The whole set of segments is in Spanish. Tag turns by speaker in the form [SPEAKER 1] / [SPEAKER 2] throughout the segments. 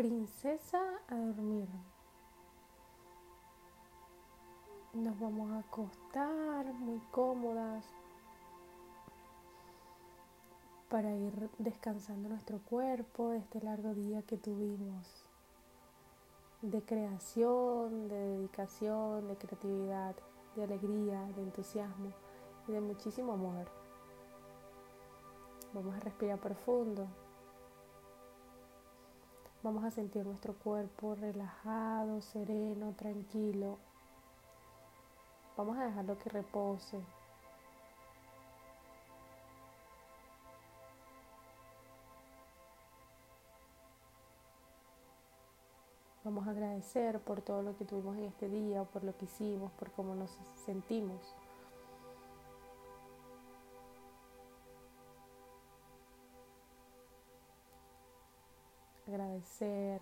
[SPEAKER 1] princesa a dormir. Nos vamos a acostar muy cómodas para ir descansando nuestro cuerpo de este largo día que tuvimos de creación, de dedicación, de creatividad, de alegría, de entusiasmo y de muchísimo amor. Vamos a respirar profundo. Vamos a sentir nuestro cuerpo relajado, sereno, tranquilo. Vamos a dejarlo que repose. Vamos a agradecer por todo lo que tuvimos en este día, por lo que hicimos, por cómo nos sentimos. Agradecer.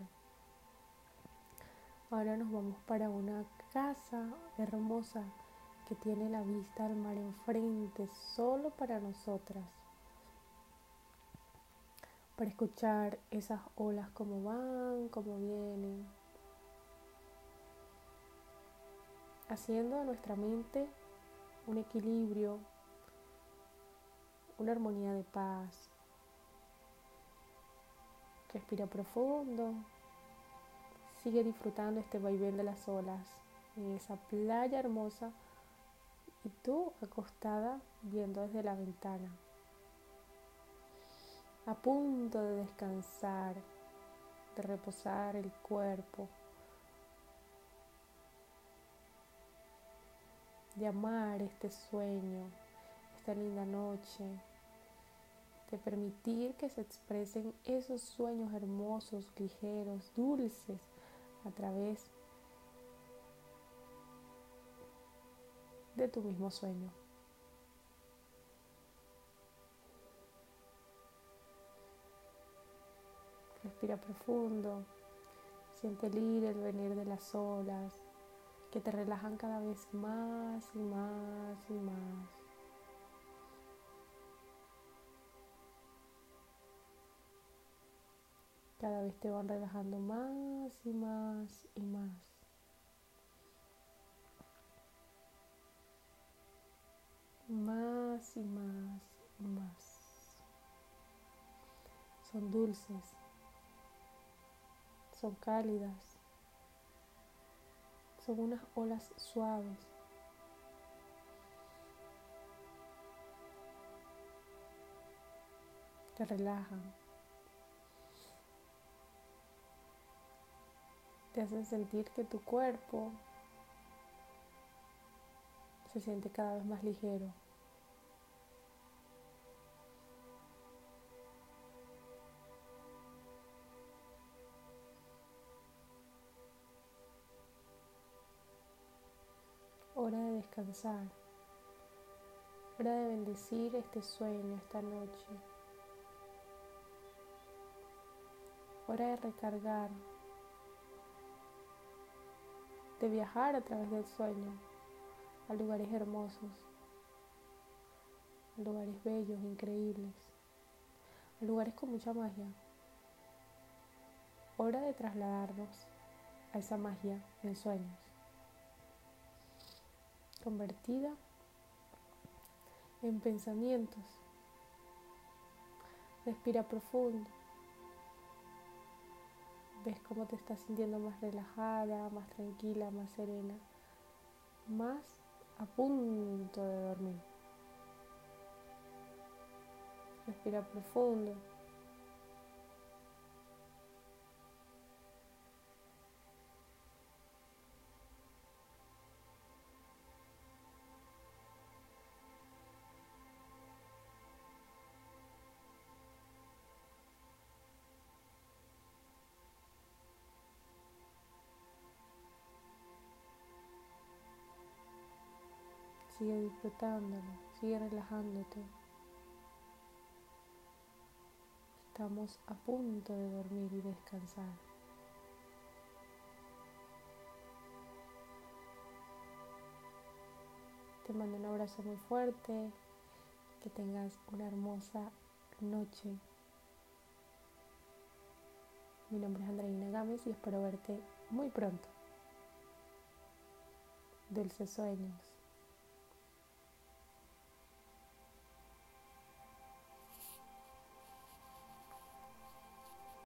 [SPEAKER 1] Ahora nos vamos para una casa hermosa que tiene la vista al mar enfrente, solo para nosotras. Para escuchar esas olas como van, como vienen. Haciendo de nuestra mente un equilibrio, una armonía de paz, Respira profundo. Sigue disfrutando este vaivén de las olas en esa playa hermosa y tú acostada viendo desde la ventana. A punto de descansar, de reposar el cuerpo, de amar este sueño, esta linda noche, de permitir que se expresen esos sueños hermosos, ligeros, dulces a través de tu mismo sueño. Respira profundo, siente el ir, el venir de las olas que te relajan cada vez más y más y más. Cada vez te van relajando más y más y más. Más y más y más. Son dulces. Son cálidas. Son unas olas suaves. Te relajan. Te hacen sentir que tu cuerpo se siente cada vez más ligero. Hora de descansar. Hora de bendecir este sueño esta noche. Hora de recargar de viajar a través del sueño a lugares hermosos, a lugares bellos, increíbles, a lugares con mucha magia. Hora de trasladarnos a esa magia en sueños, convertida en pensamientos. Respira profundo ves cómo te estás sintiendo más relajada, más tranquila, más serena, más a punto de dormir. Respira profundo. Sigue disfrutándolo, sigue relajándote. Estamos a punto de dormir y descansar. Te mando un abrazo muy fuerte, que tengas una hermosa noche. Mi nombre es Andreina Gámez y espero verte muy pronto. Dulces sueños.